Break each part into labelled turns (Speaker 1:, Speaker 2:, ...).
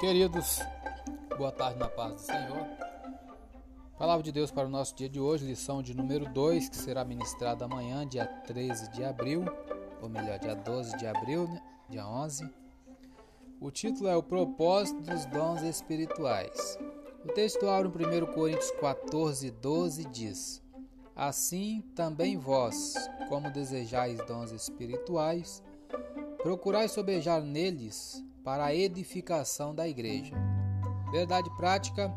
Speaker 1: Queridos, boa tarde na paz do Senhor. Palavra de Deus para o nosso dia de hoje, lição de número 2, que será ministrada amanhã, dia 13 de abril, ou melhor, dia 12 de abril, né? dia 11. O título é O Propósito dos Dons Espirituais. O texto abre em 1 Coríntios 14, 12 diz: Assim também vós, como desejais dons espirituais, procurai sobejar neles para a edificação da igreja. Verdade prática: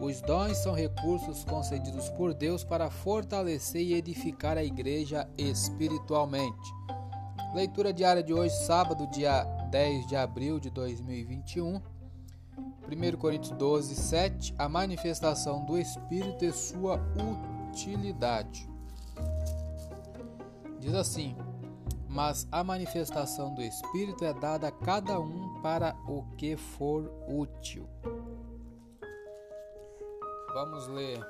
Speaker 1: os dons são recursos concedidos por Deus para fortalecer e edificar a igreja espiritualmente. Leitura diária de hoje, sábado, dia 10 de abril de 2021. 1 Coríntios 12, 7. A manifestação do Espírito e sua utilidade. Diz assim: Mas a manifestação do Espírito é dada a cada um para o que for útil. Vamos ler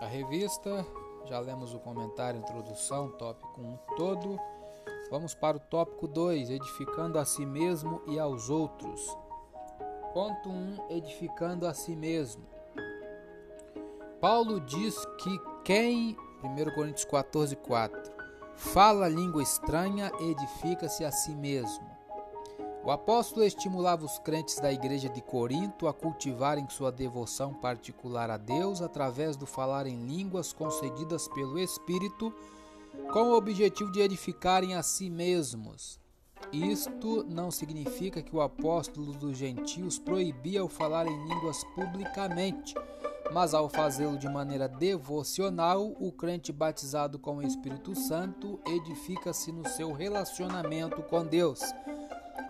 Speaker 1: a revista. Já lemos o comentário, introdução, tópico 1 todo. Vamos para o tópico 2, edificando a si mesmo e aos outros. Ponto 1, edificando a si mesmo. Paulo diz que quem, 1 Coríntios 14, 4, fala língua estranha, edifica-se a si mesmo. O apóstolo estimulava os crentes da igreja de Corinto a cultivarem sua devoção particular a Deus através do falar em línguas concedidas pelo Espírito, com o objetivo de edificarem a si mesmos. Isto não significa que o apóstolo dos gentios proibia o falar em línguas publicamente, mas ao fazê-lo de maneira devocional, o crente batizado com o Espírito Santo edifica-se no seu relacionamento com Deus.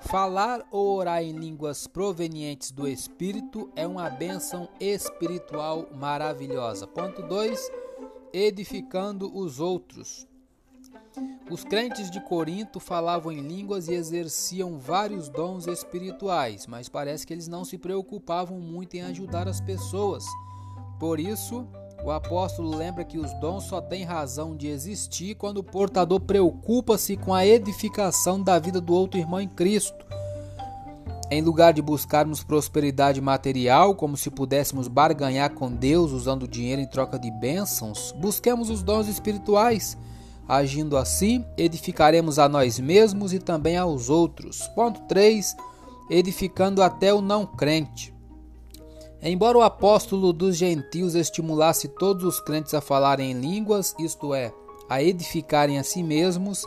Speaker 1: Falar ou orar em línguas provenientes do Espírito é uma bênção espiritual maravilhosa. Ponto 2. Edificando os outros. Os crentes de Corinto falavam em línguas e exerciam vários dons espirituais, mas parece que eles não se preocupavam muito em ajudar as pessoas. Por isso, o apóstolo lembra que os dons só têm razão de existir quando o portador preocupa-se com a edificação da vida do outro irmão em Cristo. Em lugar de buscarmos prosperidade material, como se pudéssemos barganhar com Deus usando dinheiro em troca de bênçãos, busquemos os dons espirituais. Agindo assim, edificaremos a nós mesmos e também aos outros. Ponto 3. Edificando até o não crente. Embora o apóstolo dos gentios estimulasse todos os crentes a falarem em línguas, isto é, a edificarem a si mesmos,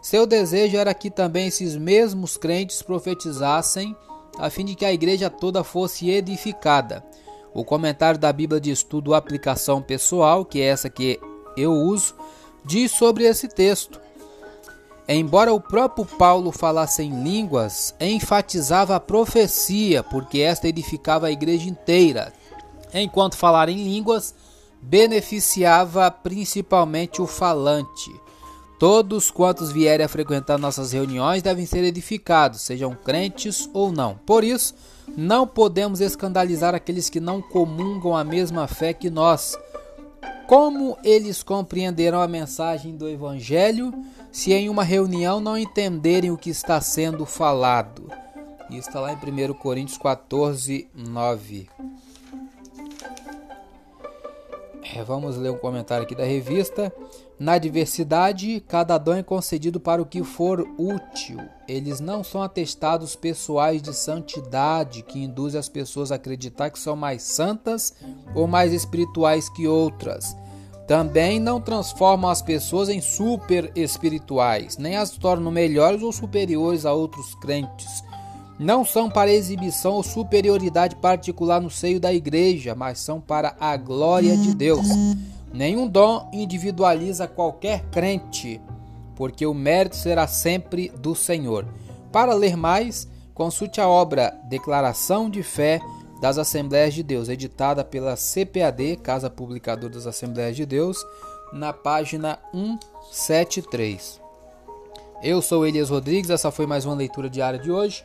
Speaker 1: seu desejo era que também esses mesmos crentes profetizassem, a fim de que a igreja toda fosse edificada. O comentário da Bíblia de Estudo Aplicação Pessoal, que é essa que eu uso, diz sobre esse texto. Embora o próprio Paulo falasse em línguas, enfatizava a profecia, porque esta edificava a igreja inteira, enquanto falar em línguas beneficiava principalmente o falante. Todos quantos vierem a frequentar nossas reuniões devem ser edificados, sejam crentes ou não. Por isso, não podemos escandalizar aqueles que não comungam a mesma fé que nós. Como eles compreenderão a mensagem do Evangelho se em uma reunião não entenderem o que está sendo falado. Isso está lá em 1 Coríntios 14, 9. É, vamos ler um comentário aqui da revista. Na diversidade, cada dom é concedido para o que for útil. Eles não são atestados pessoais de santidade que induzem as pessoas a acreditar que são mais santas ou mais espirituais que outras. Também não transformam as pessoas em super espirituais, nem as tornam melhores ou superiores a outros crentes. Não são para exibição ou superioridade particular no seio da igreja, mas são para a glória de Deus. Nenhum dom individualiza qualquer crente, porque o mérito será sempre do Senhor. Para ler mais, consulte a obra Declaração de Fé das Assembleias de Deus, editada pela CPAD, Casa Publicadora das Assembleias de Deus, na página 173. Eu sou Elias Rodrigues, essa foi mais uma leitura diária de hoje.